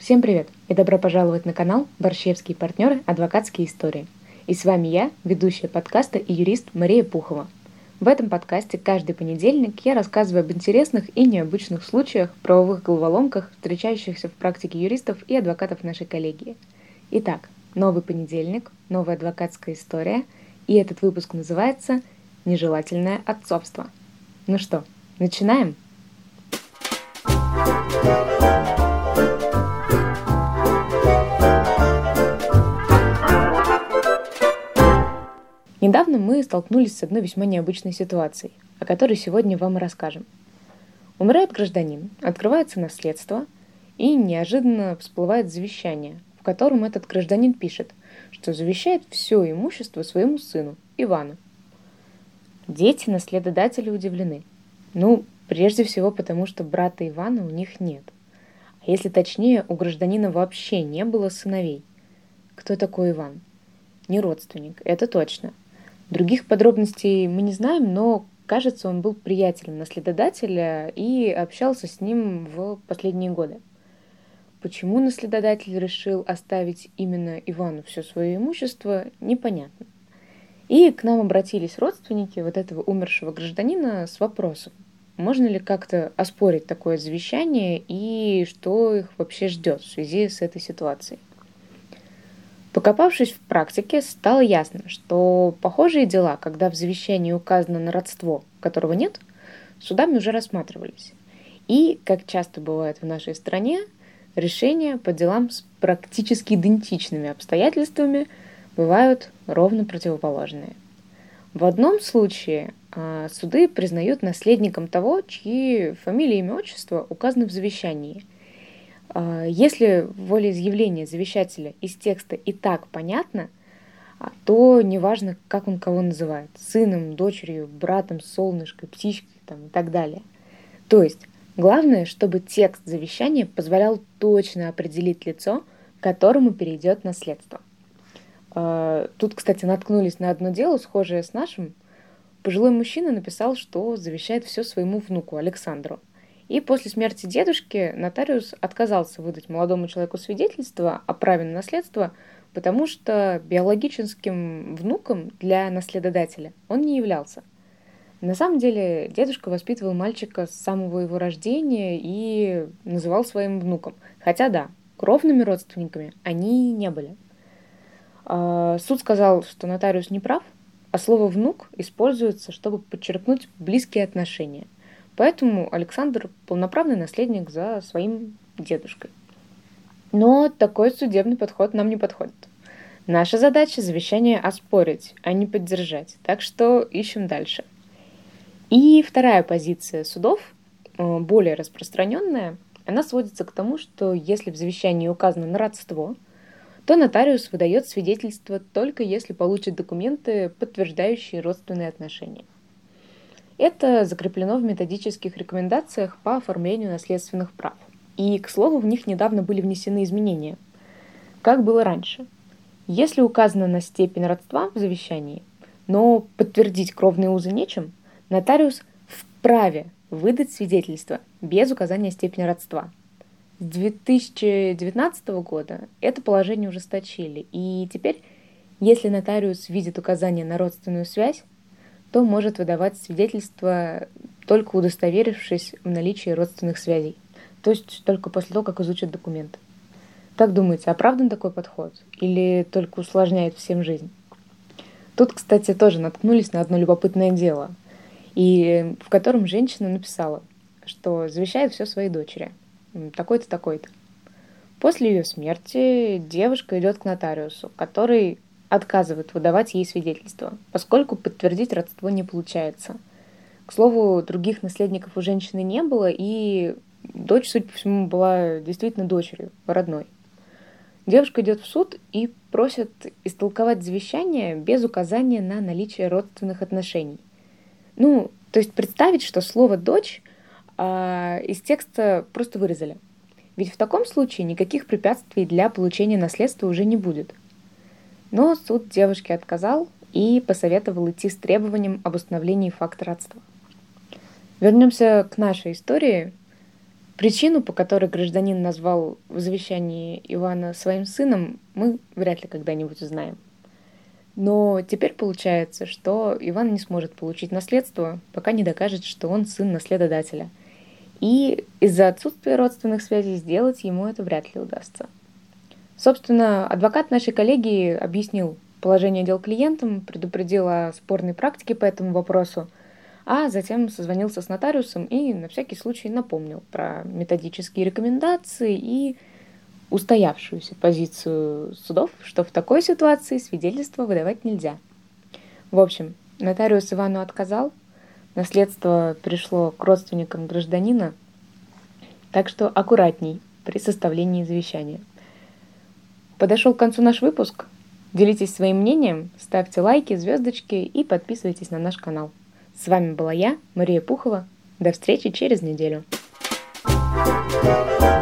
Всем привет и добро пожаловать на канал «Борщевские партнеры. Адвокатские истории». И с вами я, ведущая подкаста и юрист Мария Пухова. В этом подкасте каждый понедельник я рассказываю об интересных и необычных случаях, правовых головоломках, встречающихся в практике юристов и адвокатов нашей коллегии. Итак, новый понедельник, новая адвокатская история, и этот выпуск называется «Нежелательное отцовство». Ну что, начинаем? Недавно мы столкнулись с одной весьма необычной ситуацией, о которой сегодня вам и расскажем. Умирает гражданин, открывается наследство, и неожиданно всплывает завещание, в котором этот гражданин пишет, что завещает все имущество своему сыну, Ивану. Дети наследодатели удивлены. Ну, Прежде всего потому, что брата Ивана у них нет. А если точнее, у гражданина вообще не было сыновей. Кто такой Иван? Не родственник, это точно. Других подробностей мы не знаем, но кажется, он был приятелем наследодателя и общался с ним в последние годы. Почему наследодатель решил оставить именно Ивану все свое имущество, непонятно. И к нам обратились родственники вот этого умершего гражданина с вопросом, можно ли как-то оспорить такое завещание и что их вообще ждет в связи с этой ситуацией? Покопавшись в практике, стало ясно, что похожие дела, когда в завещании указано на родство, которого нет, судами уже рассматривались. И, как часто бывает в нашей стране, решения по делам с практически идентичными обстоятельствами бывают ровно противоположные. В одном случае а, суды признают наследником того, чьи фамилия, имя, отчество указаны в завещании. А, если волеизъявление завещателя из текста и так понятно, а, то неважно, как он кого называет. Сыном, дочерью, братом, солнышкой, птичкой там, и так далее. То есть, главное, чтобы текст завещания позволял точно определить лицо, которому перейдет наследство. Тут, кстати, наткнулись на одно дело, схожее с нашим, Пожилой мужчина написал, что завещает все своему внуку Александру. И после смерти дедушки нотариус отказался выдать молодому человеку свидетельство о праве на наследство, потому что биологическим внуком для наследодателя он не являлся. На самом деле дедушка воспитывал мальчика с самого его рождения и называл своим внуком. Хотя да, кровными родственниками они не были. А, суд сказал, что нотариус не прав, а слово «внук» используется, чтобы подчеркнуть близкие отношения. Поэтому Александр – полноправный наследник за своим дедушкой. Но такой судебный подход нам не подходит. Наша задача – завещание оспорить, а не поддержать. Так что ищем дальше. И вторая позиция судов, э, более распространенная, она сводится к тому, что если в завещании указано на родство – то нотариус выдает свидетельство только если получит документы, подтверждающие родственные отношения. Это закреплено в методических рекомендациях по оформлению наследственных прав. И, к слову, в них недавно были внесены изменения. Как было раньше. Если указано на степень родства в завещании, но подтвердить кровные узы нечем, нотариус вправе выдать свидетельство без указания степени родства – с 2019 года это положение ужесточили, и теперь, если нотариус видит указание на родственную связь, то может выдавать свидетельство, только удостоверившись в наличии родственных связей, то есть только после того, как изучат документы. Как думаете, оправдан такой подход или только усложняет всем жизнь? Тут, кстати, тоже наткнулись на одно любопытное дело, и в котором женщина написала, что завещает все своей дочери – такой-то, такой-то. После ее смерти девушка идет к нотариусу, который отказывает выдавать ей свидетельство, поскольку подтвердить родство не получается. К слову, других наследников у женщины не было, и дочь, судя по всему, была действительно дочерью, родной. Девушка идет в суд и просит истолковать завещание без указания на наличие родственных отношений. Ну, то есть представить, что слово «дочь» а, из текста просто вырезали. Ведь в таком случае никаких препятствий для получения наследства уже не будет. Но суд девушке отказал и посоветовал идти с требованием об установлении факта родства. Вернемся к нашей истории. Причину, по которой гражданин назвал в завещании Ивана своим сыном, мы вряд ли когда-нибудь узнаем. Но теперь получается, что Иван не сможет получить наследство, пока не докажет, что он сын наследодателя. И из-за отсутствия родственных связей сделать ему это вряд ли удастся. Собственно, адвокат нашей коллеги объяснил положение дел клиентам, предупредил о спорной практике по этому вопросу, а затем созвонился с нотариусом и на всякий случай напомнил про методические рекомендации и устоявшуюся позицию судов, что в такой ситуации свидетельство выдавать нельзя. В общем, нотариус Ивану отказал, наследство пришло к родственникам гражданина, так что аккуратней при составлении завещания. Подошел к концу наш выпуск. Делитесь своим мнением, ставьте лайки, звездочки и подписывайтесь на наш канал. С вами была я, Мария Пухова. До встречи через неделю. thank you